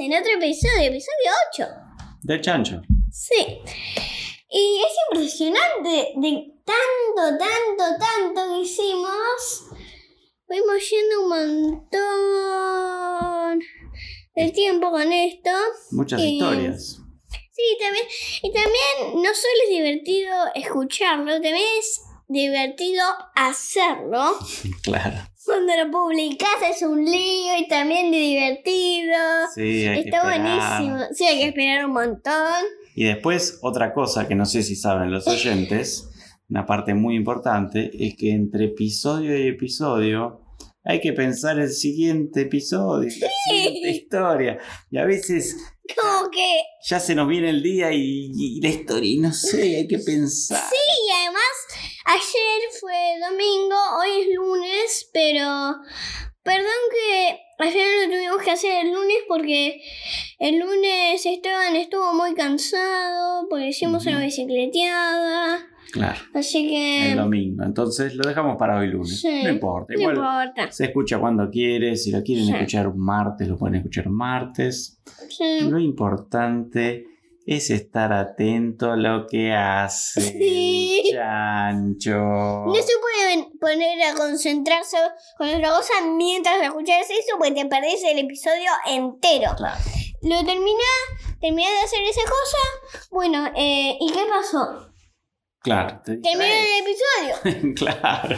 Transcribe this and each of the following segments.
En otro episodio, episodio 8. Del chancho. Sí. Y es impresionante de tanto, tanto, tanto que hicimos. Fuimos yendo un montón de tiempo con esto. Muchas Y- historias. Sí, también. Y también no solo es divertido escucharlo, también es divertido hacerlo. Claro. Cuando lo publicas es un lío y también divertido. Sí, hay que Está esperar. buenísimo. Sí, hay que esperar un montón. Y después, otra cosa que no sé si saben los oyentes, una parte muy importante, es que entre episodio y episodio hay que pensar el siguiente episodio, la siguiente historia. Y a veces Como que ya se nos viene el día y, y la historia, y no sé, hay que pensar. Y además, ayer fue domingo, hoy es lunes, pero perdón que ayer lo tuvimos que hacer el lunes porque el lunes Esteban estuvo muy cansado porque hicimos una Ujú. bicicleteada. Claro, Así que el domingo. Entonces lo dejamos para hoy lunes. Sí, no importa, no importa. se escucha cuando quieres. Si lo quieren Sí. escuchar un martes, lo pueden escuchar martes. Sí. Lo importante es estar atento a lo que hace Sí. el chancho. No se pueden poner a concentrarse con otra cosa mientras escuchas eso porque te perdés el episodio entero. Claro. Lo terminé, terminé de hacer esa cosa. Bueno, eh, ¿y qué pasó? Claro. te Terminó el episodio claro.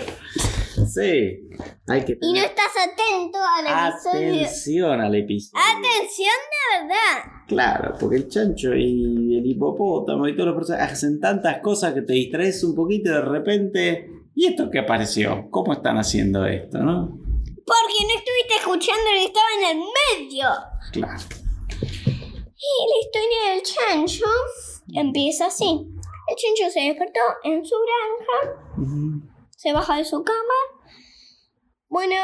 Sí. Hay que y no estás atento al episodio. atención al episodio. Atención de verdad. Claro, porque el chancho y el hipopótamo y todos los personajes hacen tantas cosas que te distraes un poquito y de repente. ¿Y esto qué apareció? ¿Cómo están haciendo esto, no? Porque no estuviste escuchando lo que estaba en el medio. Claro. Y la historia del chancho empieza así. El chancho se despertó en su granja. Se baja de su cama. Bueno,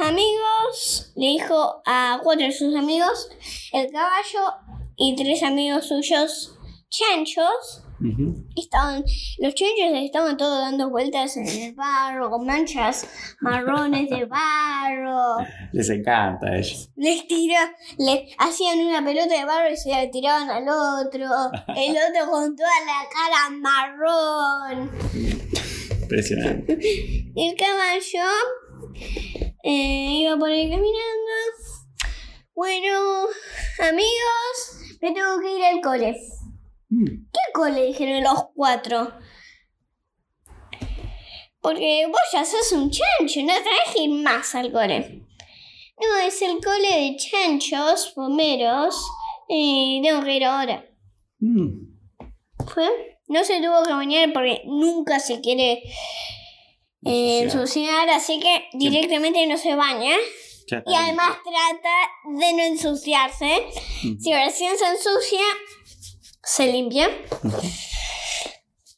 amigos, le dijo a cuatro de sus amigos, el caballo y tres amigos suyos, chanchos. Estaban, los chanchos estaban todos dando vueltas en el barro, con manchas marrones de barro. Les encanta a ellos. Les tira, le hacían una pelota de barro y se la tiraban al otro. El otro con toda la cara marrón. Impresionante. El caballo eh, iba por ahí caminando. Bueno, amigos, me tengo que ir al cole. Mm. ¿Qué cole? Dijeron los cuatro. Porque vos ya sos un chancho, no ir más al cole. No, es el cole de chanchos, bomberos, y tengo que ir ahora. Mm. ¿Fue? No se tuvo que bañar porque nunca se quiere eh, Ensuciar. así que directamente no se baña. Y además trata de no ensuciarse. Si recién se ensucia, se limpia.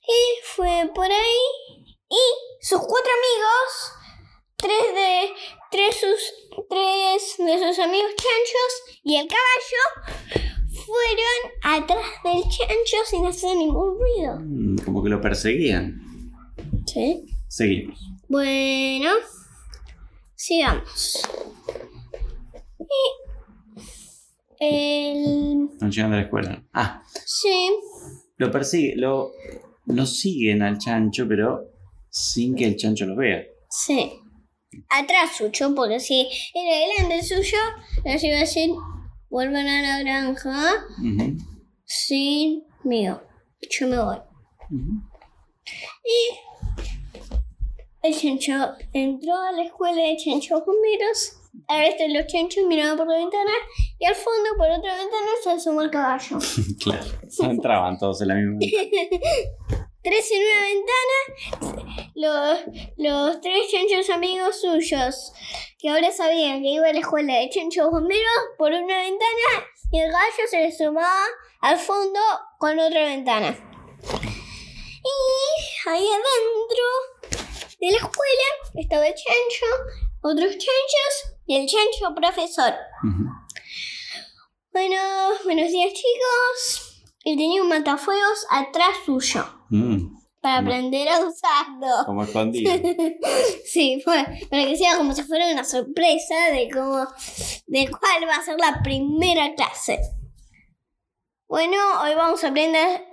Y fue por ahí. Y sus cuatro amigos tres de, tres, sus, tres de sus amigos chanchos y el caballo fueron atrás del chancho sin hacer ningún ruido. Mm, Como que lo perseguían. Sí. Seguimos. Bueno, sigamos. Y el... Están llegando a la escuela. Ah, Sí, lo persigue, lo, lo siguen al chancho, pero sin que el chancho lo vea. sí. Atrás suyo, porque si era delante suyo, les iba a decir, vuelvan a la granja sin mío. Yo me voy. ujú. El chancho entró a la escuela de chanchos bomberos. A veces los chanchos miraban por la ventana y al fondo, por otra ventana, se asomó el caballo. Claro. No entraban todos en la misma. ventana. Tres en una ventana, los, los tres chanchos amigos suyos, que ahora sabían que iba a la escuela de chanchos bomberos por una ventana y el gallo se le sumaba al fondo con otra ventana. Y ahí adentro de la escuela estaba el chancho, otros chanchos y el chancho profesor. Bueno, buenos días chicos. Y tenía un matafuegos atrás suyo Mm, para Como- aprender a usarlo. Como escondido. Sí, fue para que sea como si fuera una sorpresa de cómo, de cuál va a ser la primera clase. Bueno, hoy vamos a aprender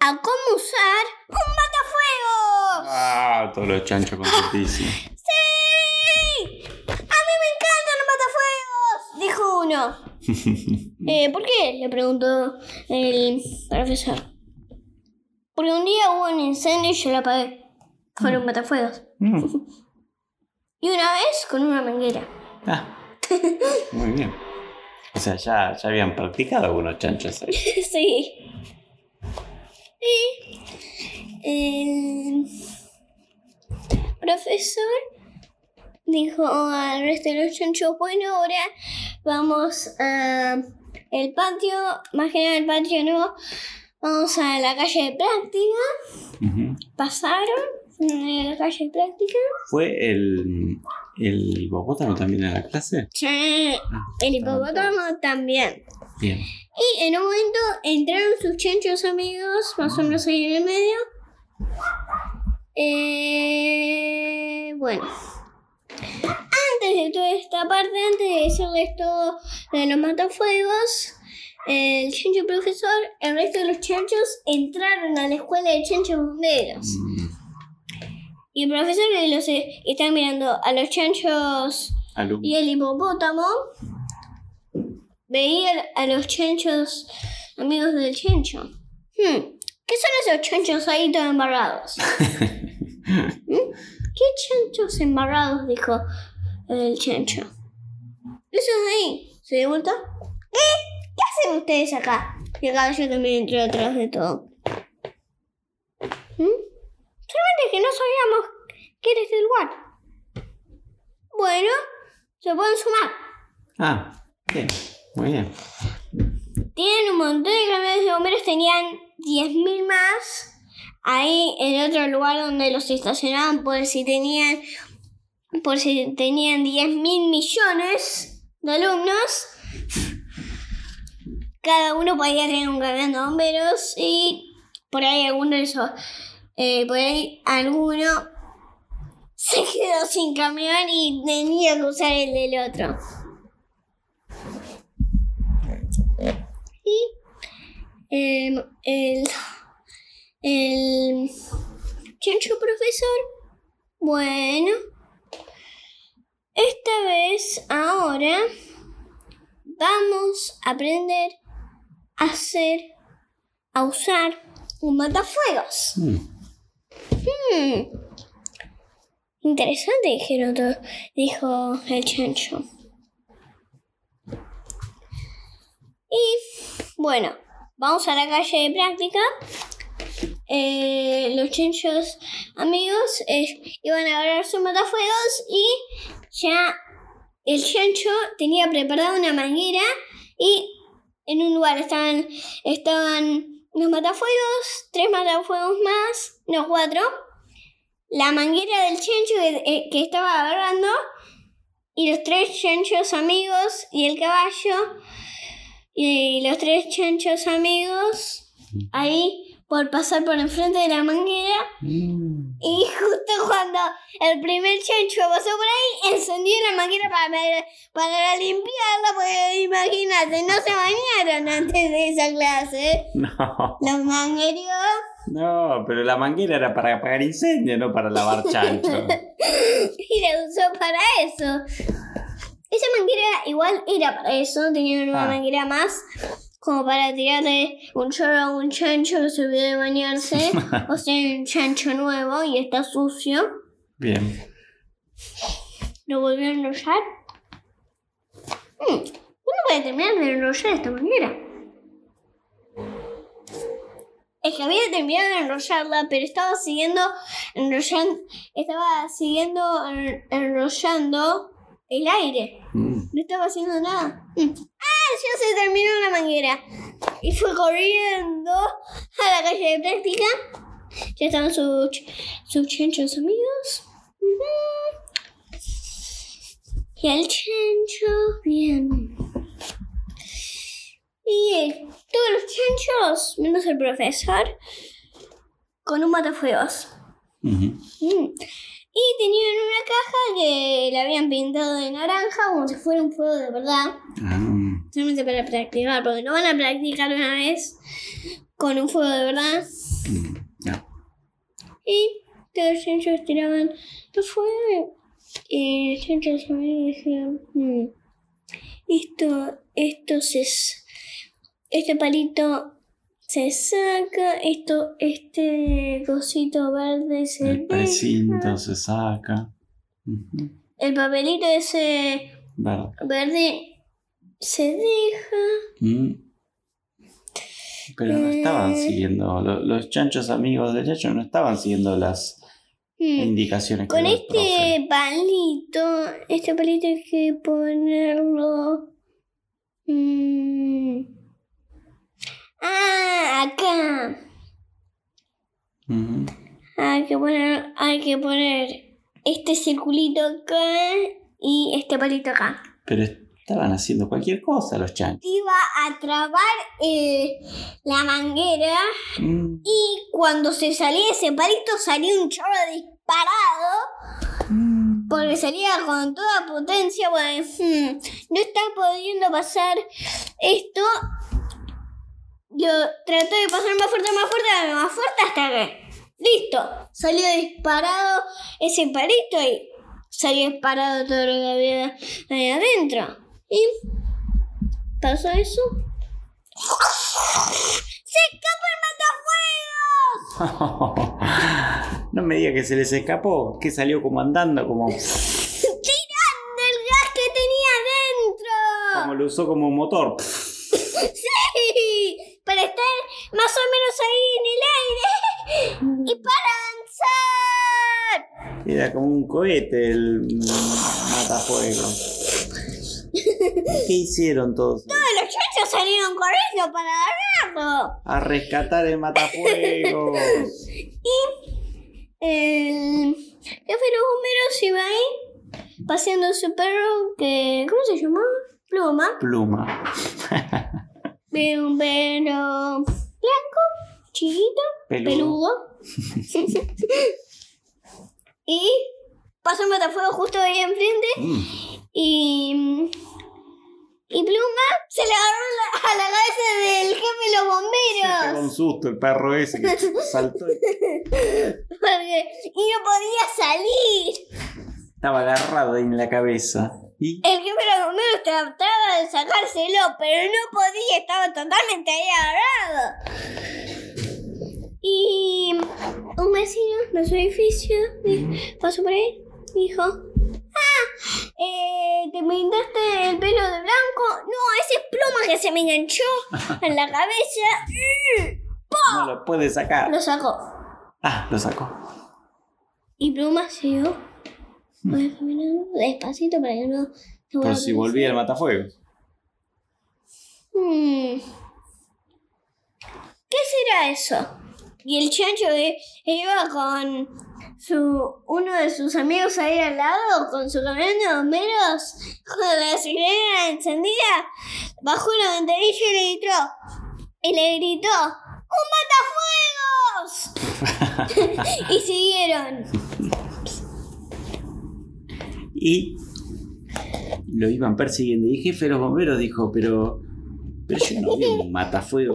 a cómo usar un matafuegos. Ah, todos los chanchos contentísimos. ¡Sí! ¡A mí me encantan los matafuegos! Dijo uno. Eh, ¿Por qué? Le preguntó el profesor. Porque un día hubo un incendio y yo lo apagué. Con un matafuegos. Mm. Y una vez con una manguera. Ah, muy bien. O sea, ya, ya habían practicado algunos chanchos ahí. sí. Y el profesor dijo al resto de los chanchos, bueno, ahora vamos a el patio, más que nada el patio no, vamos a la calle de práctica. Ujú. Pasaron a la calle de práctica. ¿Fue el, el hipopótamo también a la clase? Sí. Ah, El hipopótamo también. Bien. Y en un momento entraron sus chanchos amigos, más o menos ahí en el medio. Eh, bueno. Antes de toda esta parte, antes de decirles todo de los matafuegos, el chancho profesor, el resto de los chanchos entraron a la escuela de chanchos bomberos. Mm, Y el profesor los eh, está mirando a los chanchos alumno. y el hipopótamo veía a los chanchos amigos del chancho. Hmm, ¿Qué son esos chanchos ahí todos embarrados? ¿Mm? ¿Qué chanchos embarrados? Dijo el chancho. Esos ahí. ¿Se dio vuelta? ¿Qué? ¿Qué hacen ustedes acá? Y el caballo también entró atrás de todo. ¿Mm? Solamente que no sabíamos que era este lugar. Bueno, se pueden sumar. Ah, bien. Muy bien. Tienen un montón de camiones de bomberos, tenían 10.000 más. Ahí en otro lugar donde los estacionaban por si tenían por si tenían 10.000 millones de alumnos. Cada uno podía tener un camión de bomberos y por ahí alguno de eh, por ahí alguno se quedó sin camión y tenía que usar el del otro. Y em, el, el chancho profesor, bueno, esta vez, ahora, vamos a aprender a hacer, a usar un matafuegos. Mm, Hmm. Interesante, dijeron todos, dijo el chancho. Y bueno, vamos a la calle de práctica. Eh, los chanchos amigos iban a agarrar sus matafuegos y ya el chancho tenía preparada una manguera y en un lugar estaban, estaban los matafuegos, tres matafuegos más, no cuatro. la manguera del chancho que, eh, estaba agarrando y los tres chanchos amigos y el caballo y los tres chanchos amigos ahí por pasar por enfrente de la manguera Mm. y justo cuando el primer chancho pasó por ahí encendió la manguera para, para limpiarla porque imagínate no se bañaron antes de esa clase No, los manguerios no, pero la manguera era para apagar incendio, no para lavar chancho. y la usó para eso. Esa manguera igual era para eso, tenía una Ah. manguera más, como para tirarle un chorro a un chancho que se olvidó de bañarse, o sea, un chancho nuevo y está sucio. Bien. Lo volvió a enrollar. Mm, Uno puede terminar de enrollar de esta manera. Es que había terminado de enrollarla, pero estaba siguiendo enrollando, estaba siguiendo en- enrollando el aire. Mm. No estaba haciendo nada. Mm. ¡Ah! Ya se terminó la manguera. Y fue corriendo a la calle de práctica. Ya estaban sus, sus chanchos amigos. Y el chancho, bien. Y todos los chanchos, menos el profesor, con un matafuegos. Ujú. Mm. Y tenían una caja que la habían pintado de naranja como si fuera un fuego de verdad. Ah. Solamente para practicar, porque no van a practicar una vez con un fuego de verdad. Ya. Y todos los chanchos tiraban el fuego. Y los chanchos decían, "Mm, esto, esto se... s- Este palito se saca, esto, este cosito verde se El deja. precinto se saca. El papelito ese Verde. verde se deja. Mm. Pero no estaban Eh. siguiendo, lo- los chanchos amigos del chancho no estaban siguiendo las Mm. indicaciones Con este palito, este palito hay que ponerlo. mm, ah, acá. Ujú. Hay que poner, hay que poner este circulito acá y este palito acá. Pero estaban haciendo cualquier cosa los chanchos. Iba a trabar eh, la manguera Mm. y cuando se salía ese palito salía un chorro disparado. Mm. Porque salía con toda potencia, bueno, hmm, no está pudiendo pasar esto. Yo traté de pasar más fuerte, más fuerte, más fuerte hasta que. ¡Listo! Salió disparado ese palito y salió disparado todo lo que había ahí adentro. Y pasó eso. ¡Se escapa el matafuegos! no me diga que se les escapó, que salió como andando, como, ¡Tirando el gas que tenía adentro! como lo usó como motor. Para estar más o menos ahí en el aire y para avanzar. Era como un cohete el matafuegos. ¿Qué hicieron todos? Todos los chanchos salieron corriendo para agarrarlo. A rescatar el matafuegos. El jefe de los bomberos iba ahí paseando su perro que... ¿Cómo se llama? Pluma. Pluma. Ve un perro blanco, chiquito, Peludo. peludo. y pasó un matafuego justo ahí enfrente. Mm. Y. Y Pluma se le agarró la- a la cabeza del jefe de los Pegó bomberos. un susto el perro ese que saltó Porque, y no podía salir. Estaba agarrado ahí en la cabeza. Y El los bomberos trataba de sacárselo, pero no podía, estaba totalmente ahí agarrado. Y un vecino de su edificio di- pasó por ahí y dijo: Ah, eh, ¿te pintaste el pelo de blanco? No, ese es pluma que se me enganchó en la cabeza. no lo puede sacar. Lo sacó. Ah, lo sacó. Y pluma siguió pues, caminando despacito para que no. Pero vuelva si volvía el matafuegos. Hmm. ¿Qué será eso? Y el chancho iba con su, uno de sus amigos ahí al lado con su camión de bomberos, con la sirena encendida, bajó la ventanilla y le gritó, y le gritó, ¡Un matafuegos! y siguieron. Y lo iban persiguiendo. Y el jefe de los bomberos dijo, pero, pero yo no vi un matafuego.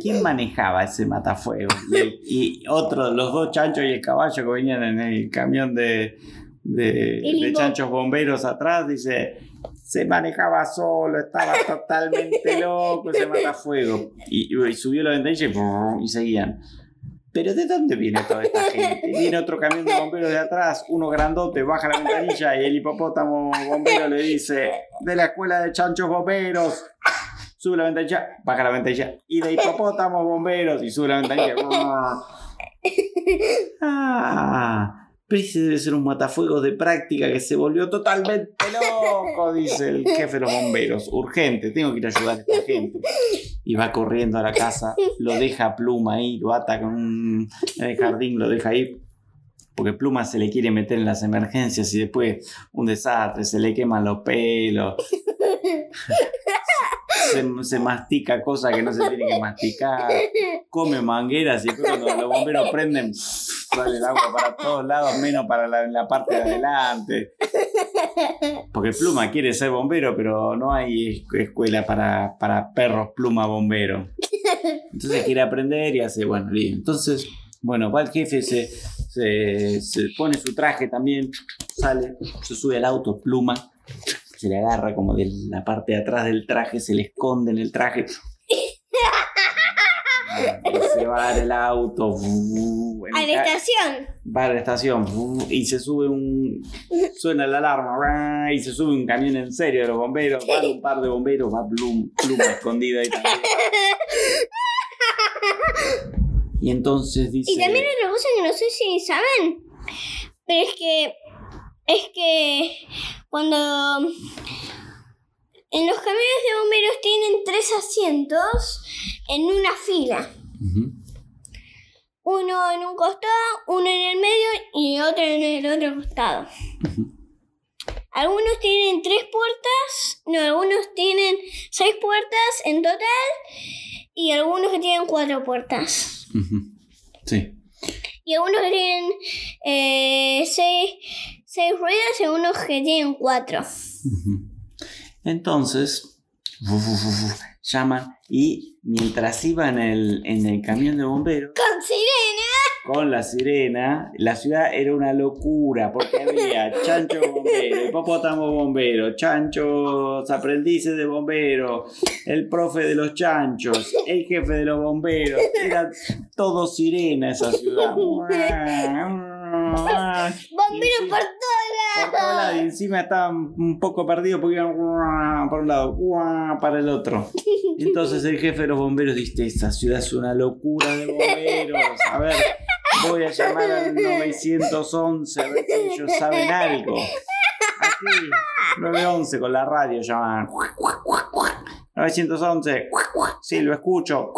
¿Quién manejaba ese matafuego? Y, y otro, los dos chanchos y el caballo que venían en el camión de, de, de chanchos bomberos atrás, dice, se manejaba solo, estaba totalmente loco ese matafuego. Y, y subió la ventanilla y, y seguían. Pero ¿de dónde viene toda esta gente? Viene otro camión de bomberos de atrás, uno grandote, baja la ventanilla y el hipopótamo bombero le dice, de la escuela de chanchos bomberos. Sube la ventanilla, baja la ventanilla. Y de hipopótamos bomberos y sube la ventanilla. Ah, ese debe ser un matafuegos de práctica que se volvió totalmente loco, dice el jefe de los bomberos. Urgente, tengo que ir a ayudar a esta gente. Y va corriendo a la casa, lo deja a Pluma ahí, lo ata con un, en el jardín, lo deja ahí. Porque Pluma se le quiere meter en las emergencias y después un desastre, se le queman los pelos. Se, mastica cosas que no se tiene que masticar. Come mangueras y después cuando los bomberos prenden, sale el agua para todos lados, menos para la, la parte de adelante. Porque Pluma quiere ser bombero, pero no hay es- escuela para, para perros Pluma bombero. Entonces quiere aprender y hace, bueno, listo. Entonces, bueno, va el jefe, se, se, se pone su traje también, sale, se sube al auto, Pluma, se le agarra como de la parte de atrás del traje, se le esconde en el traje. Se va el auto. en A la estación. va a la estación y se sube un. Suena la alarma y se sube un camión en serio de los bomberos. Van un par de bomberos, va Plum, pluma escondida ahí también. Y entonces dice. Y también otra cosa que no sé si saben, pero es que es que cuando en los camiones de bomberos tienen tres asientos en una fila, Uno en un costado, uno en el medio y otro en el otro costado. Algunos tienen tres puertas, no, algunos tienen seis puertas en total y algunos que tienen cuatro puertas. Sí. Y algunos que tienen eh, seis, seis ruedas y algunos que tienen cuatro. Entonces, llaman y mientras iba en el, en el camión de bomberos, ¡Con sirena! con la sirena, la ciudad era una locura porque había chanchos bomberos, hipopótamos bomberos, chanchos aprendices de bomberos, el profe de los chanchos, el jefe de los bomberos, era todo sirena esa ciudad. ¡Bomberos por por lados, lados! y encima estaban un poco perdidos porque iban para un lado, para el otro. Y entonces el jefe de los bomberos dice, esta ciudad es una locura de bomberos. A ver, voy a llamar al 911 a ver si ellos saben algo. Aquí, 911 con la radio llaman. 911, sí, lo escucho.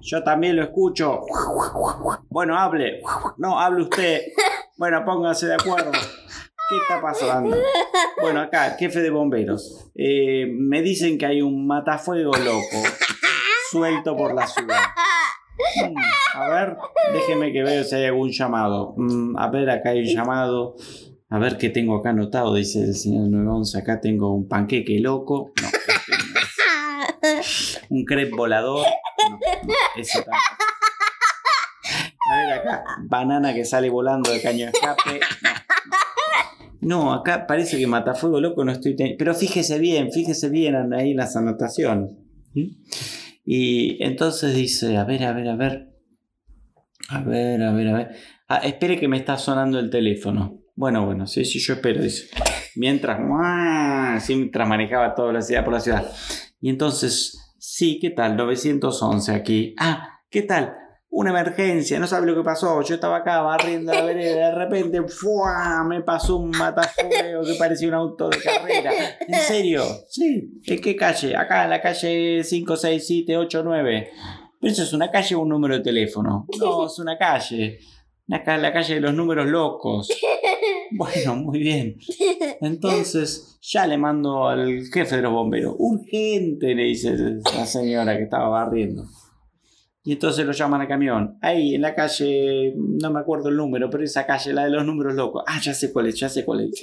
Yo también lo escucho. Bueno, hable. No, hable usted. Bueno, póngase de acuerdo. ¿Qué está pasando? Bueno, acá, jefe de bomberos. Eh, me dicen que hay un matafuego loco suelto por la ciudad. Mm, a ver, déjeme que vea si hay algún llamado. Mm, a ver, acá hay un llamado. A ver qué tengo acá anotado, dice el señor 911. Acá tengo un panqueque loco. No, este no es. Un crepe volador. No, no, ese tampoco. A ver acá, banana que sale volando de caño de escape. No, no. No, acá parece que Matafuego Loco no estoy teniendo. Pero fíjese bien, fíjese bien ahí las anotaciones. ¿sí? Y entonces dice, a ver, a ver, a ver. A ver, a ver, a ver. Ah, espere que me está sonando el teléfono. Bueno, bueno, sí, sí, yo espero, dice. Mientras, ¡mua! sí, mientras manejaba toda la ciudad por la ciudad. Y entonces, sí, ¿qué tal? 911 aquí. Ah, ¿qué tal? Una emergencia, no sabe lo que pasó. Yo estaba acá barriendo la vereda, de repente ¡fua! me pasó un matafuego que parecía un auto de carrera. ¿En serio? Sí. ¿En qué calle? Acá en la calle 5, 6, 7, 8, 9. Pero eso es una calle o un número de teléfono. No, es una calle. La, ca- la calle de los números locos. Bueno, muy bien. Entonces, ya le mando al jefe de los bomberos. Urgente, le dice la señora que estaba barriendo. Y entonces lo llaman al camión. Ahí, en la calle, no me acuerdo el número, pero esa calle, la de los números locos. Ah, ya sé cuál es, ya sé cuál es.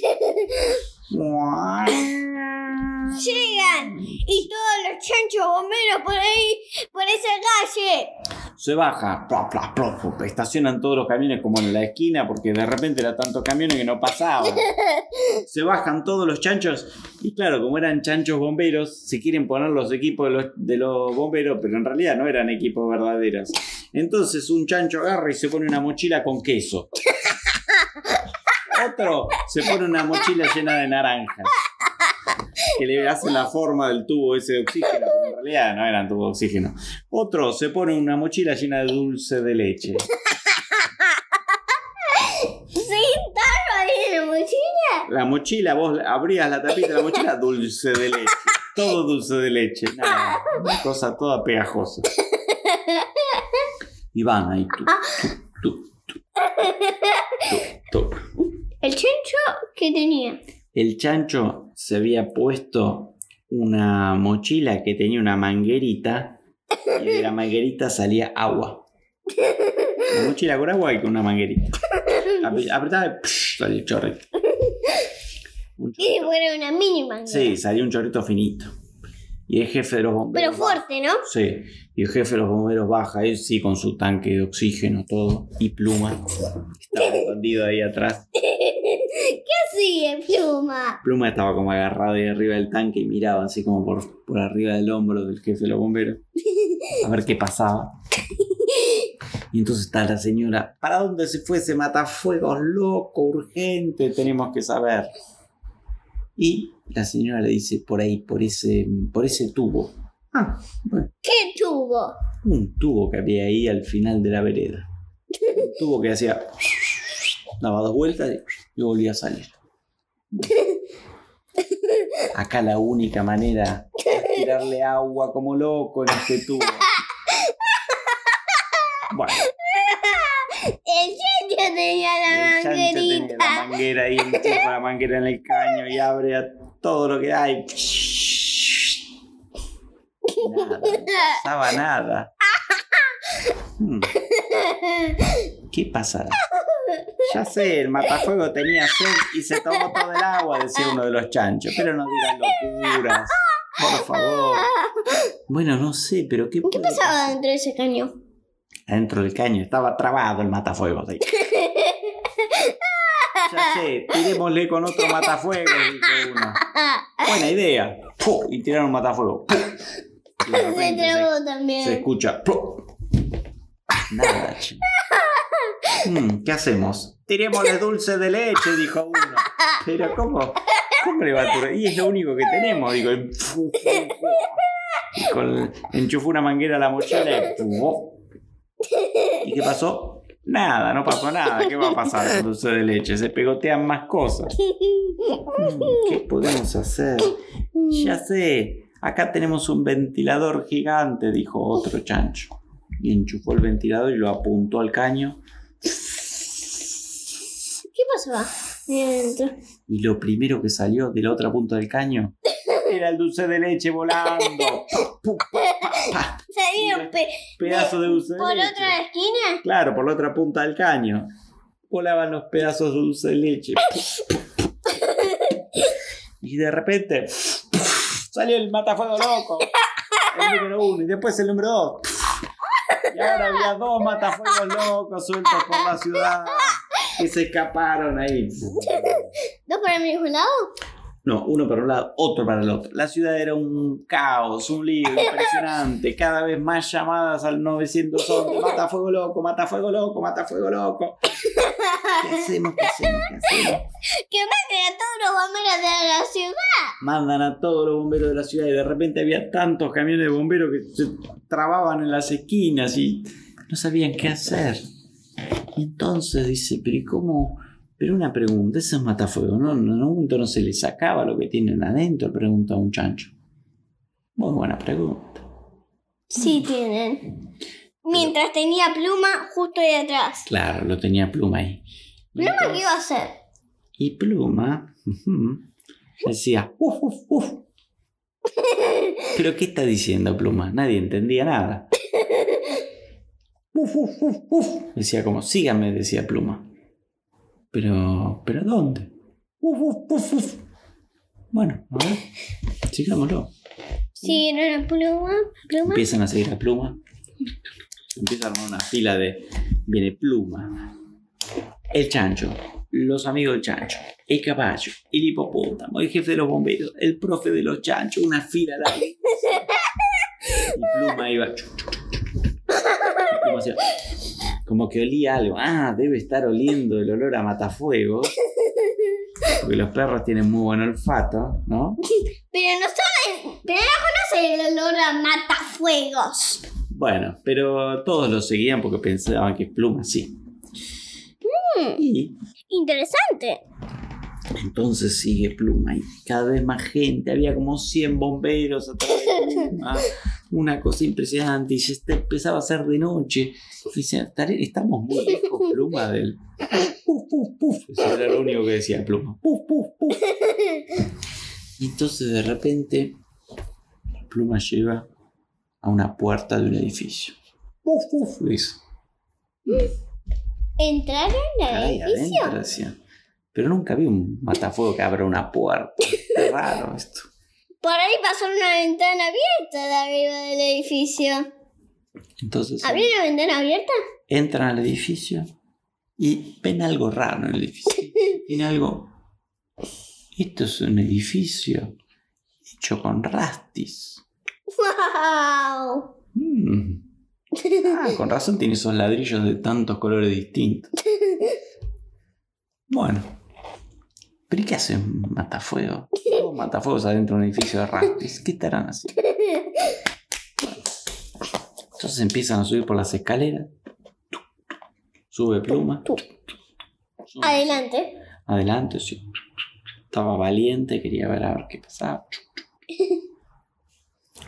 y todos los chanchos bomberos por ahí, por esa calle. Se baja, pla, pla, pla, estacionan todos los camiones como en la esquina porque de repente era tantos camiones que no pasaban. Se bajan todos los chanchos y claro, como eran chanchos bomberos, se quieren poner los equipos de los, de los bomberos, pero en realidad no eran equipos verdaderos. Entonces un chancho agarra y se pone una mochila con queso. Otro se pone una mochila llena de naranjas. Que le hacen la forma del tubo ese de oxígeno, en realidad no eran tubos de oxígeno. Otro se pone una mochila llena de dulce de leche. ¿Sí? ¿Tarro ahí en la mochila? La mochila, vos abrías la tapita de la mochila, dulce de leche. Todo dulce de leche. Nada, una cosa toda pegajosa. Y van ahí, tú, tú, tú, tú, tú. ¿El chancho qué tenía? El chancho se había puesto una mochila que tenía una manguerita y de la manguerita salía agua. Una mochila con agua y con una manguerita. Apre- Apretaba y psh, salía el chorrito. Un Y fuera una mini manga. Sí, salió un chorrito finito. Y el jefe de los bomberos. Pero fuerte, ¿no? Sí, y el jefe de los bomberos baja, él sí, con su tanque de oxígeno, todo, y pluma. Estaba escondido ahí atrás. ¿Qué hacía, pluma? Pluma estaba como agarrado ahí arriba del tanque y miraba así como por, por arriba del hombro del jefe de los bomberos. A ver qué pasaba. Y entonces está la señora, ¿para dónde se fue ese matafuegos loco, urgente? Tenemos que saber. Y la señora le dice, por ahí, por ese, por ese tubo. Ah, bueno. ¿Qué tubo? un tubo que había ahí al final de la vereda. Un tubo que hacía. daba dos vueltas y volvía a salir. Acá la única manera es tirarle agua como loco en este tubo. Bueno, El chancho tenía la el chancho tenía la manguerita. manguera ahí, enchufa la manguera en el caño y abre a todo lo que hay. Nada, no pasaba nada. Hmm. ¿Qué pasará? Ya sé, el matafuego tenía sed y se tomó todo el agua, decía uno de los chanchos. Pero no digan locuras, por favor. Bueno, no sé, pero ¿qué, ¿Qué pasaba dentro de ese caño? Adentro del caño estaba trabado el matafuegos ahí. Ya sé, tirémosle con otro matafuego, dijo uno. Buena idea. Y tiraron un matafuego. ¡Fu! Y de Se se- trabó se también. escucha. ¡Fu! Nada, che. Mm, ¿Qué hacemos? Tirémosle dulce de leche, dijo uno. Pero ¿cómo? ¿Cómo le va a tirar? Y es lo único que tenemos, digo. y con- enchufó una manguera a la mochila y. ¿Y qué pasó? Nada, no pasó nada. ¿Qué va a pasar con dulce de leche? Se pegotean más cosas. Mm, ¿Qué podemos hacer? Ya sé, acá tenemos un ventilador gigante, dijo otro chancho. Y enchufó el ventilador y lo apuntó al caño. ¿Qué pasaba? Y lo primero que salió de la otra punta del caño era el dulce de leche volando. ¿Salieron pe- Pedazo de dulce de por leche. otra esquina? Claro, por la otra punta del caño. Volaban los pedazos de dulce de leche. Y de repente salió el matafuego loco. El número uno. Y después el número dos. Ahora había dos matafuegos locos sueltos por la ciudad. Que se escaparon ahí. ¿Dos para mismo lado? No, uno para un lado, otro para el otro. La ciudad era un caos, un lío impresionante. Cada vez más llamadas al 911. Mata fuego loco, mata fuego loco, mata fuego loco. ¿Qué hacemos? ¿Qué hacemos? ¿Qué hacemos? Que manden a todos los bomberos de la ciudad. Mandan a todos los bomberos de la ciudad y de repente había tantos camiones de bomberos que se trababan en las esquinas y no sabían qué hacer. Y entonces dice, pero ¿y cómo? Pero una pregunta, eso es matafuego, ¿no? En un momento no se le sacaba lo que tienen adentro, pregunta un chancho. Muy buena pregunta. Sí tienen. Mientras tenía pluma justo ahí atrás. Claro, lo tenía pluma ahí. ¿Pluma qué iba a hacer? Y pluma decía, uf, uf, uf. ¿Pero qué está diciendo pluma? Nadie entendía nada. Uf, uf, uf, uf. Decía como, sígame, decía pluma. Pero, ¿pero dónde? Uf, uf, uf, uf. Bueno, a ver, sigámoslo. Sí, era una pluma. Pluma. Empiezan a seguir a pluma. Empieza a armar una fila de. Viene pluma. El chancho. Los amigos del chancho. El caballo. El hipopótamo. El jefe de los bomberos. El profe de los chanchos. Una fila larga. Y pluma iba. Pluma Como que olía algo. Ah, debe estar oliendo el olor a matafuegos. Porque los perros tienen muy buen olfato, ¿no? Pero no saben. Pero no conocen el olor a matafuegos. Bueno, pero todos lo seguían porque pensaban que Pluma sí. Y Interesante. entonces sigue Pluma y cada vez más gente, había como 100 bomberos atrás de Pluma, una cosa impresionante y ya este- empezaba a ser de noche. Y decía, "Estaré- estamos muy lejos, Pluma, del... Puf, puf, puf. Eso era lo único que decía Pluma. Puf, puf, puf. Y entonces de repente Pluma llega a una puerta de un edificio. Puf, puf, dice. ¿Entraron al edificio? adentro. Pero nunca vi un matafuego que abra una puerta. Qué raro esto. Por ahí pasó una ventana abierta de arriba del edificio. Entonces ¿Había una ventana abierta? entran al edificio y ven algo raro en el edificio. Tiene algo. Esto es un edificio hecho con rastis. ¡Wow! Mm. Ah, con razón tiene esos ladrillos de tantos colores distintos. Bueno. ¿Pero y qué hacen matafuegos? Todos matafuegos adentro de un edificio de rastis. ¿Qué estarán haciendo? Entonces empiezan a subir por las escaleras. Sube pluma. Sube. Adelante. Adelante, sí. Estaba valiente, quería ver a ver qué pasaba.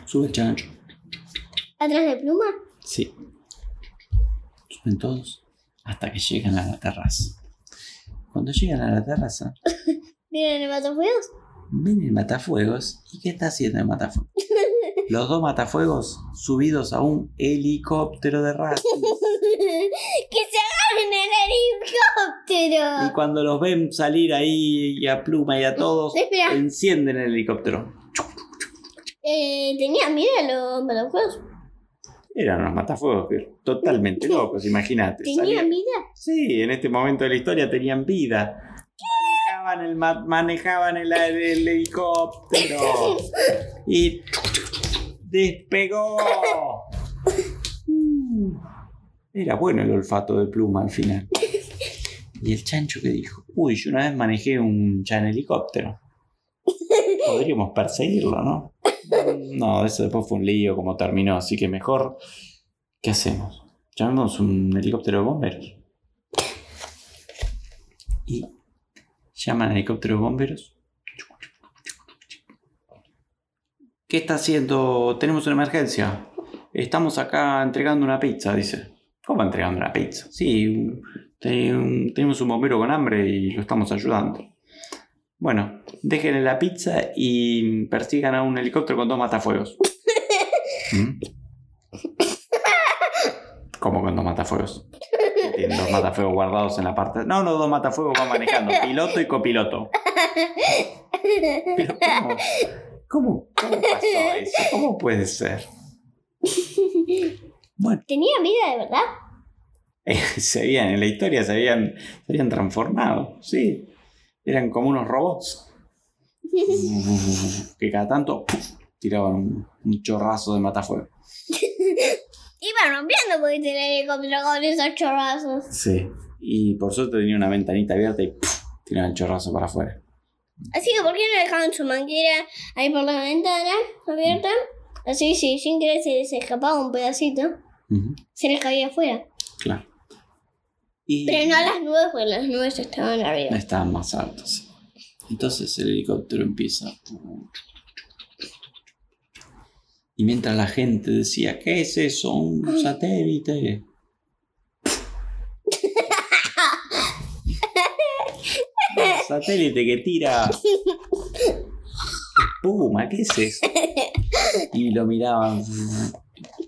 Sube el chancho. ¿Atrás de pluma? Sí. Suben todos hasta que llegan a la terraza. Cuando llegan a la terraza, ¿Vienen el matafuegos? Ven el matafuegos. ¿Y qué está haciendo el matafuegos? Los dos matafuegos subidos a un helicóptero de rastros. ¡Que se agarren el helicóptero! Y cuando los ven salir ahí y a Pluma y a todos, Espera. encienden el helicóptero. Eh, ¿Tenía miedo a los matafuegos? Eran unos matafuegos totalmente locos, imagínate. ¿Tenía Salían- vida? Sí, en este momento de la historia tenían vida. Manejaban el, helicóptero. Y despegó. Uh, Era bueno el olfato de pluma al final. Y el chancho que dijo, uy, yo una vez manejé un chan helicóptero. Podríamos perseguirlo, ¿no? Mm, No, eso después fue un lío como terminó, así que mejor, ¿qué hacemos? Llamemos un helicóptero de bomberos. Y llaman al helicóptero de bomberos. ¿Qué está haciendo? Tenemos una emergencia. Estamos acá entregando una pizza, dice. ¿Cómo entregando una pizza? Sí, tenemos un bombero con hambre y lo estamos ayudando. Bueno, déjenle la pizza y persigan a un helicóptero con dos matafuegos. ¿Mm? ¿Cómo con dos matafuegos? Tienen dos matafuegos guardados en la parte. No, no, dos matafuegos van manejando. Piloto y copiloto. Pero ¿cómo? ¿Cómo, cómo pasó eso? ¿Cómo puede ser? Bueno, ¿Tenía vida de verdad? eh, se habían, en la historia se habían, se habían transformado, sí. Eran como unos robots. Que cada tanto ¡puf! tiraban un, un chorrazo de matafuego. Iba rompiendo porque el helicóptero con esos chorrazos. Sí. Y por suerte tenía una ventanita abierta y ¡puf! tiraban el chorrazo para afuera. Así que, ¿por qué no dejaban su manguera ahí por la ventana abierta? Así, sí, sin querer se les escapaba un pedacito. Se les caía afuera. claro. Y Pero no a las nubes, porque las nubes estaban arriba. estaban más altos. Entonces el helicóptero empieza. Y mientras la gente decía, ¿qué es eso? Un satélite. Satélite que tira espuma, ¿qué es eso? Y lo miraban,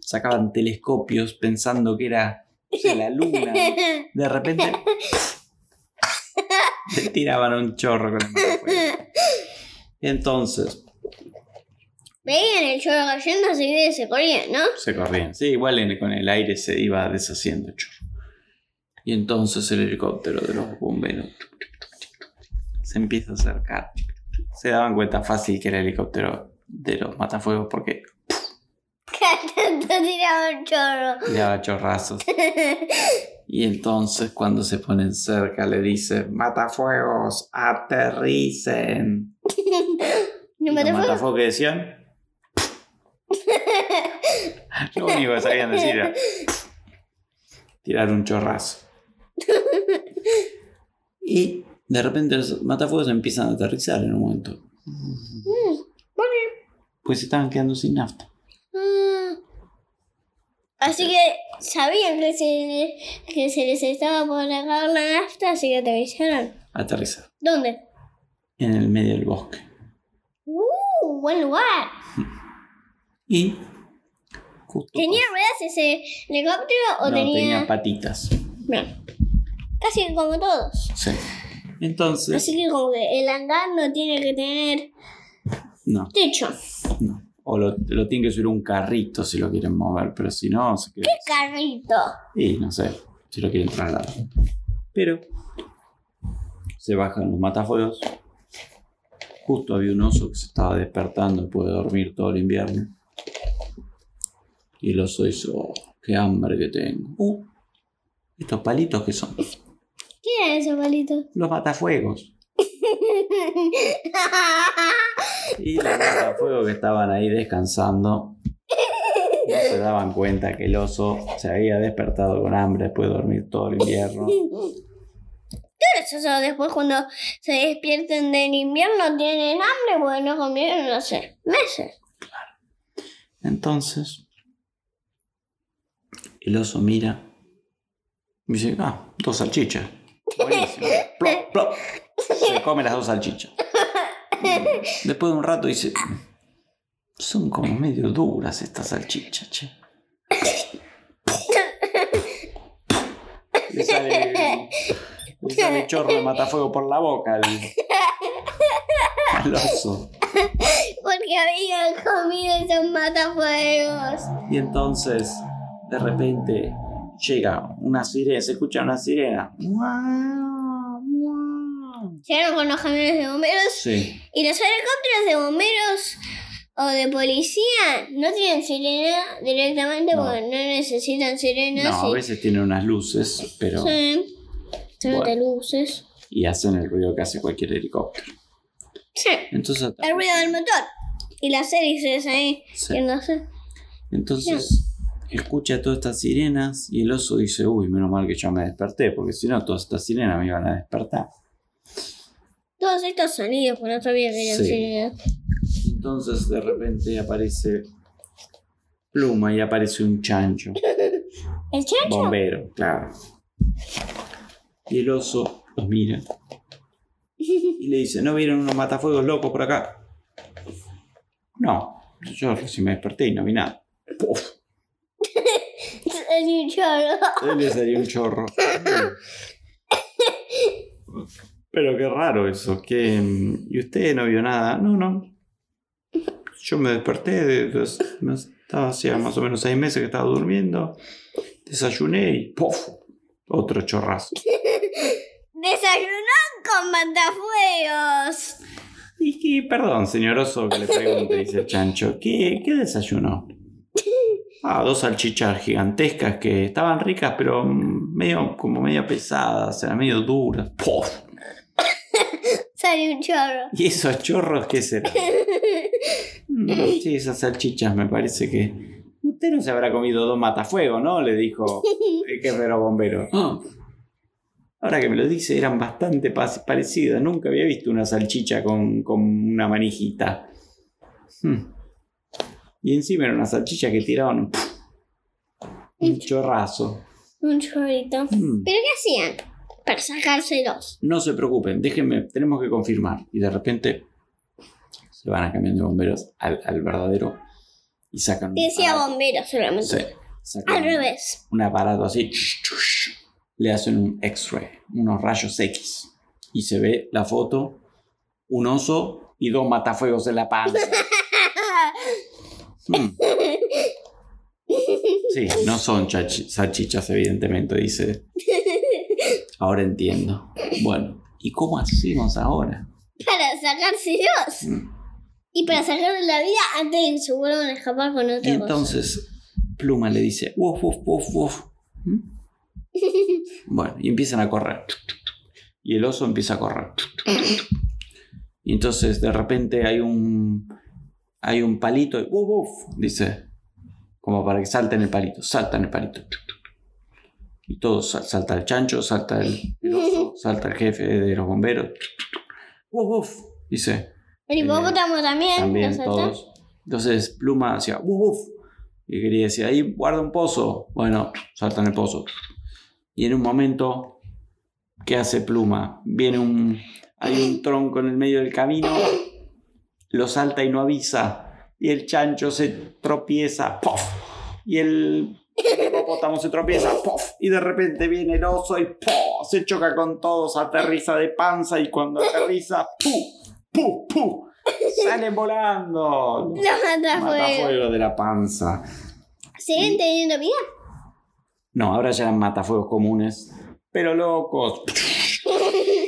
sacaban telescopios pensando que era la luna. De repente le tiraban un chorro con el. Entonces, Veían el chorro cayendo, así que se corrían, ¿no? Se corrían. Sí, igual en- con el aire se iba deshaciendo el chorro. Y entonces el helicóptero de los bomberos se empieza a acercar. Se daban cuenta fácil que era el helicóptero de los matafuegos porque Tanto tiraba un chorro. tiraba chorrazos. Y entonces cuando se ponen cerca le dice, matafuegos, aterricen. ¿No ¿Y me los te fue? matafuegos que decían? Lo único que sabían decir era tirar un chorrazo. Y de repente los matafuegos empiezan a aterrizar en un momento. Pues se estaban quedando sin nafta. Ah. Así que sabían que se, que se les estaba por acabar la nafta, así que aterrizaron. Aterrizar. ¿Dónde? En el medio del bosque. ¡Uh! ¡Buen lugar! Y justo ¿Tenía ruedas ese helicóptero o no, tenía tenía.? patitas. Bueno, casi como todos. Sí. Entonces, Así que, como que el hangar no tiene que tener no, techo. no. O lo, lo tienen que subir un carrito si lo quieren mover, pero si no, se queda. Carrito. Y no sé, si lo quieren trasladar. Pero se bajan los matafuegos. Justo había un oso que se estaba despertando después de dormir todo el invierno. Y el oso dice, oh, qué hambre que tengo. Uh, estos palitos que son. ¿Qué eran esos palitos? Los matafuegos. Y los matafuegos que estaban ahí descansando no se daban cuenta que el oso se había despertado con hambre después de dormir todo el invierno. Pero eso después cuando se despierten del invierno tienen hambre porque no comieron, no sé, meses. Entonces, el oso mira y dice, ah, dos salchichas. Buenísimo. Plop, plop. Se come las dos salchichas. Después de un rato dice, son como medio duras estas salchichas, che. Le sale, le sale chorro de matafuego por la boca al, al oso. Porque habían comido esos matafuegos. Y entonces, de repente, llega una sirena, se escucha una sirena. ¡Guau! ¡Guau! Llegaron con los camiones de bomberos Sí, y los helicópteros de bomberos o de policía no tienen sirena directamente No. porque no necesitan sirenas. no, a veces tiene unas luces, pero. Sí. De Bueno. luces. Y hacen el ruido que hace cualquier helicóptero. Sí. Entonces, El ruido del motor. Y las hélices ahí. Sí. Que no sé. entonces escucha todas estas sirenas y el oso dice: Uy, menos mal que yo me desperté, porque si no, todas estas sirenas me iban a despertar. Todos estos sonidos, porque no sabía que eran Sí. sirenas. Entonces, de repente aparece Pluma y aparece un chancho. ¿El chancho? Bombero, claro. Y el oso los mira y le dice, ¿no vieron unos matafuegos locos por acá? No, yo recién me desperté y no vi nada. Puf, El chorro. él le salió un chorro. Pero qué raro eso, que... mm, ¿Y usted no vio nada? No, no. Yo me desperté, de, estaba hacía más o menos seis meses que estaba durmiendo, desayuné y ¡puf! Otro chorrazo. Desayunó con matafuegos. Y que, perdón, señor oso, que le pregunte, dice el chancho, ¿qué, qué desayunó? Ah, dos salchichas gigantescas que estaban ricas, pero medio, como medio pesadas, eran medio duras. ¡Puf! Salió un chorro. ¿Y esos chorros qué serán? Mm, Sí, esas salchichas me parece que... Usted no se habrá comido dos matafuegos, ¿no? Le dijo el guerrero bombero. "Ah, Ahora que me lo dice, eran bastante pa- parecidas. Nunca había visto una salchicha con, con una manijita. Hmm. Y encima era una salchicha que tiraban un, un chorrazo. Un chorrito. Mm. ¿Pero qué hacían? Para sacárselos. No se preocupen, déjenme, tenemos que confirmar. Y de repente se van a cambiar de bomberos al, al verdadero y sacan Decía bomberos solamente. Sí, sacan Al revés. un aparato así. Le hacen un X-ray, unos rayos X. Y se ve la foto, un oso y dos matafuegos en la panza. Hmm. Sí, no son salchichas, evidentemente, dice. Ahora entiendo. Bueno, ¿y cómo hacemos ahora? Para sacárselos. Mm. Y para sacarle la vida antes de que se vuelvan a escapar con otra Y cosa. entonces Pluma le dice, wuf, wuf, wuf, wuf. ¿Mm? Bueno, y empiezan a correr. Y el oso empieza a correr. Y entonces de repente hay un hay un palito y wuf, dice, como para que salten el palito, saltan el palito. Y todos sal- salta el chancho, salta el, el oso, salta el jefe de los bomberos. Wuf, dice, El hipopótamo también. también todos. Entonces Pluma hacía wuf, y quería decir, ahí guarda un pozo. Bueno, salta en el pozo. Y en un momento, ¿qué hace Pluma? Viene un. Hay un tronco en el medio del camino, lo salta y no avisa. Y el chancho se tropieza, ¡pof! Y el hipopótamo se tropieza, ¡pof! Y de repente viene el oso y ¡pof! se choca con todos, aterriza de panza y cuando aterriza, ¡pu! ¡pu! ¡pu! Salen volando. Los matafuegos. Matafuego de la panza. ¿Siguen teniendo vida? No, ahora ya eran matafuegos comunes. Pero locos.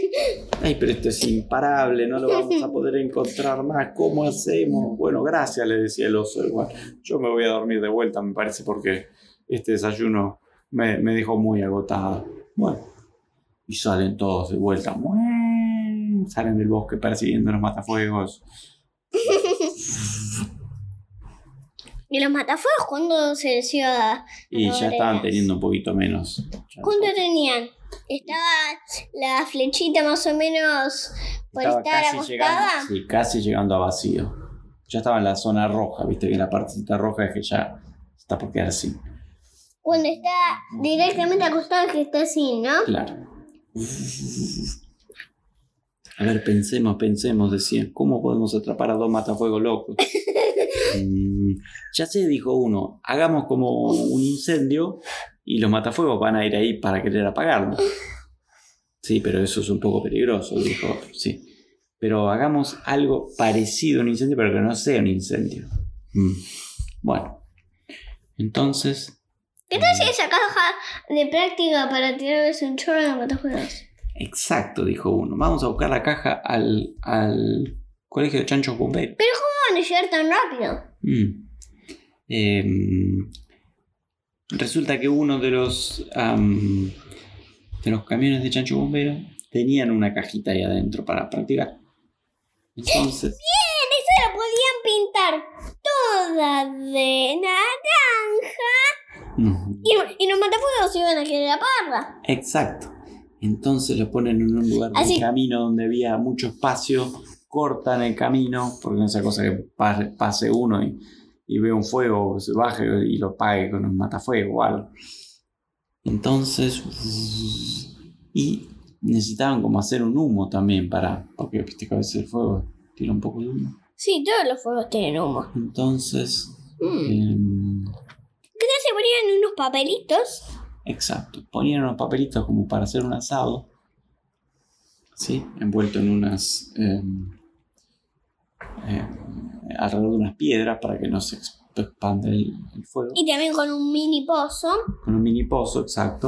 Ay, pero este es imparable, no lo vamos a poder encontrar más. ¿Cómo hacemos? Bueno, gracias, le decía el oso igual. Yo me voy a dormir de vuelta, me parece, porque este desayuno me, dejó muy agotado. Bueno, y salen todos de vuelta. Salen del bosque persiguiendo los matafuegos. ¿Y los matafuegos cuándo se les iba a... Y ya estaban teniendo un poquito menos. ¿Cuánto tenían? Estaba la flechita más o menos por Estaba estar casi llegando, acostada. sí, casi llegando a vacío. Ya estaba en la zona roja, viste que la partecita roja es que ya está por quedar así. Cuando está directamente acostado que está así, ¿no? Claro. A ver, pensemos, pensemos, decían, ¿cómo podemos atrapar a dos matafuegos locos? Ya sé, dijo uno, hagamos como un incendio y los matafuegos van a ir ahí para querer apagarlo. Sí, pero eso es un poco peligroso, dijo otro, sí. Pero hagamos algo parecido a un incendio, pero que no sea un incendio. Mm. Bueno, entonces, ¿Qué tal si esa caja de práctica para tirarles un chorro de matafuegos? exacto, dijo uno, vamos a buscar la caja al, al colegio de chanchos bomberos. ¿Cómo llegar tan rápido? Mm. Resulta que uno de los de los camiones de chancho bombero tenían una cajita ahí adentro para practicar. Entonces, Esa la podían pintar toda de naranja y, y los matafuegos iban a querer apagarla. exacto. Entonces lo ponen en un lugar del Así. camino donde había mucho espacio, cortan el camino, porque no es esa cosa que pa- pase uno y, y ve un fuego, se baje y lo pague con un matafuego o algo. Entonces, y necesitaban como hacer un humo también para, porque viste que a veces el fuego tira un poco de humo. Sí, todos los fuegos tienen humo. Entonces, Mm. em, ¿Qué tal se ponían unos papelitos? exacto, ponían unos papelitos como para hacer un asado, ¿sí? Envuelto en unas, em, em, alrededor de unas piedras para que no se exp- expande el, el fuego. Y también con un mini pozo. Con un mini pozo, exacto.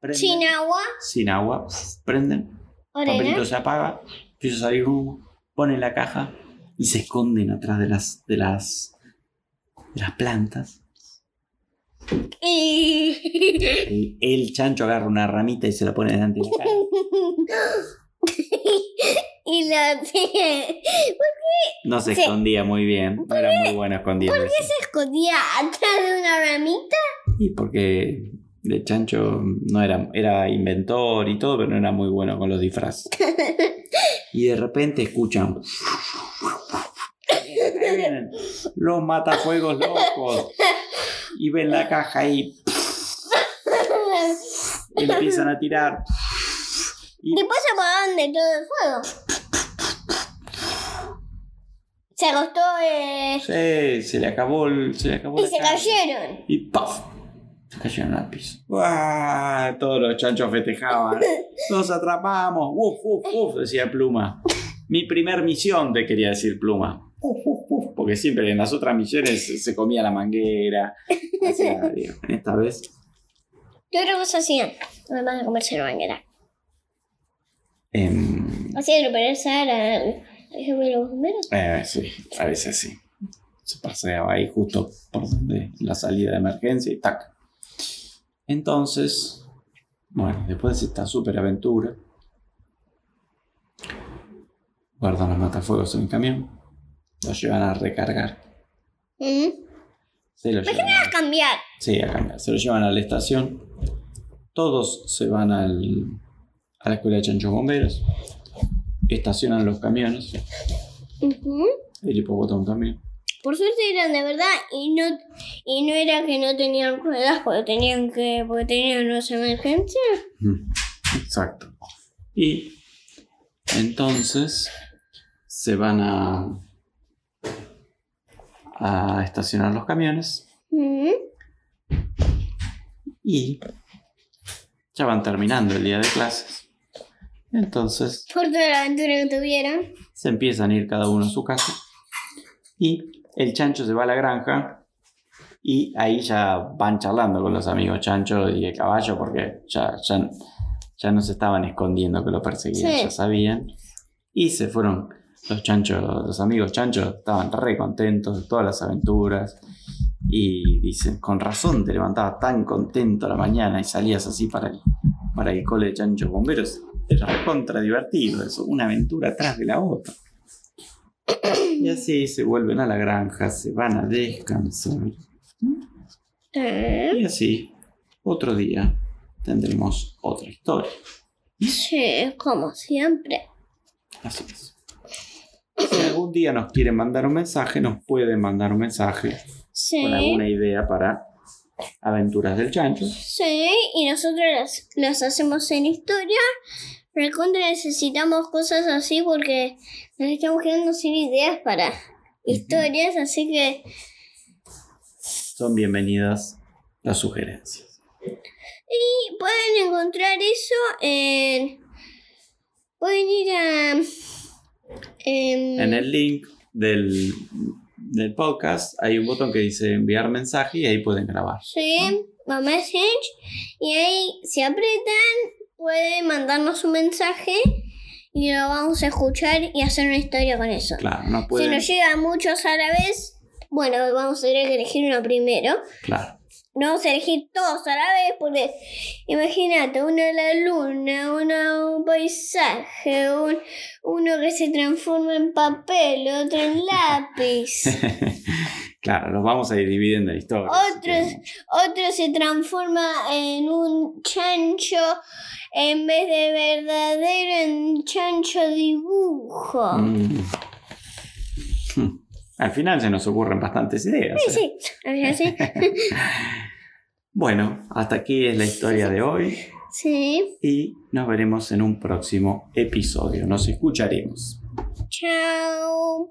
Prenden, Sin agua, sin agua, prenden, el papelito se apaga, empieza a salir humo, ponen la caja y se esconden atrás de las, de las, de las plantas. El, el chancho agarra una ramita y se la pone delante de la cara. y la No se escondía muy bien, no era muy bueno escondiéndose. se escondía atrás de una ramita. Y porque el chancho no era, era inventor y todo, pero no era muy bueno con los disfraces. Y de repente escuchan. ahí vienen los matafuegos locos. Y ven la caja y empiezan a tirar. Y Después se apagaron de todo el fuego. Se acostó eh, sí, se le acabó el, se le acabó y la se carne. cayeron. Y ¡paf! Se cayeron al piso. ¡Uah! Todos los chanchos festejaban. ¡Los atrapamos! ¡Uf, uf, uf! Decía Pluma. Mi primer misión, te quería decir Pluma. Uf, uf, uf. Porque siempre en las otras misiones se- comía la manguera. hacía, digo, esta vez. ¿Qué otra cosa hacían? Además de comerse la banquera. em, Hacían reparar al los bomberos. eh, sí, a veces sí. Se paseaba ahí justo por donde la salida de emergencia y tac. Entonces, bueno, después de esta super aventura, guardan los matafuegos en el camión, los llevan a recargar. Mm. Se los llevan a, A cambiar. sí, a cambiar. Se los llevan a la estación. Todos se van al, a la escuela de chanchos bomberos. Estacionan los camiones. Ujú. El hipopótamo también. Por suerte eran de verdad y no y no era que no tenían ruedas porque tenían que porque tenían una emergencia. Mm, Exacto. Y entonces se van a, a estacionar los camiones y ya van terminando el día de clases. Entonces Por toda la aventura que tuvieron. se empiezan a ir cada uno a su casa y el chancho se va a la granja y ahí ya van charlando con los amigos chancho y el caballo porque ya, ya, ya no se estaban escondiendo que lo perseguían, Sí. ya sabían y se fueron los chanchos, los amigos chanchos estaban re contentos de todas las aventuras y dicen, con razón te levantabas tan contento a la mañana y salías así para el, para el cole de chanchos bomberos. Era contra divertido eso, una aventura atrás de la otra. Y así se vuelven a la granja, se van a descansar. Eh, Y así, otro día, tendremos otra historia. Sí, como siempre. Así es. Si algún día nos quieren mandar un mensaje, nos pueden mandar un mensaje Sí. con alguna idea para aventuras del chancho. Sí, y nosotros las, las hacemos en historia. Recontra necesitamos cosas así porque nos estamos quedando sin ideas para historias, así que Son bienvenidas las sugerencias. y pueden encontrar eso en... Pueden ir a... em, En el link del, del podcast hay un botón que dice enviar mensaje y ahí pueden grabar. Sí, a Message. Y ahí, si apretan, pueden mandarnos un mensaje y lo vamos a escuchar y hacer una historia con eso. Claro, no Si pueden. nos llegan muchos a la vez, bueno, vamos a tener que elegir uno primero. Claro. No vamos a elegir todos a la vez porque imagínate, uno a la luna, uno un paisaje, un- uno que se transforma en papel, otro en lápiz. claro, los vamos a ir dividiendo la historia. Otros, otro se transforma en un chancho en vez de verdadero en chancho dibujo. Mm. Hmm. Al final se nos ocurren bastantes ideas. ¿eh? Sí, a ver, así. Bueno, hasta aquí es la historia de hoy Sí. y nos veremos en un próximo episodio. Nos escucharemos. Chao.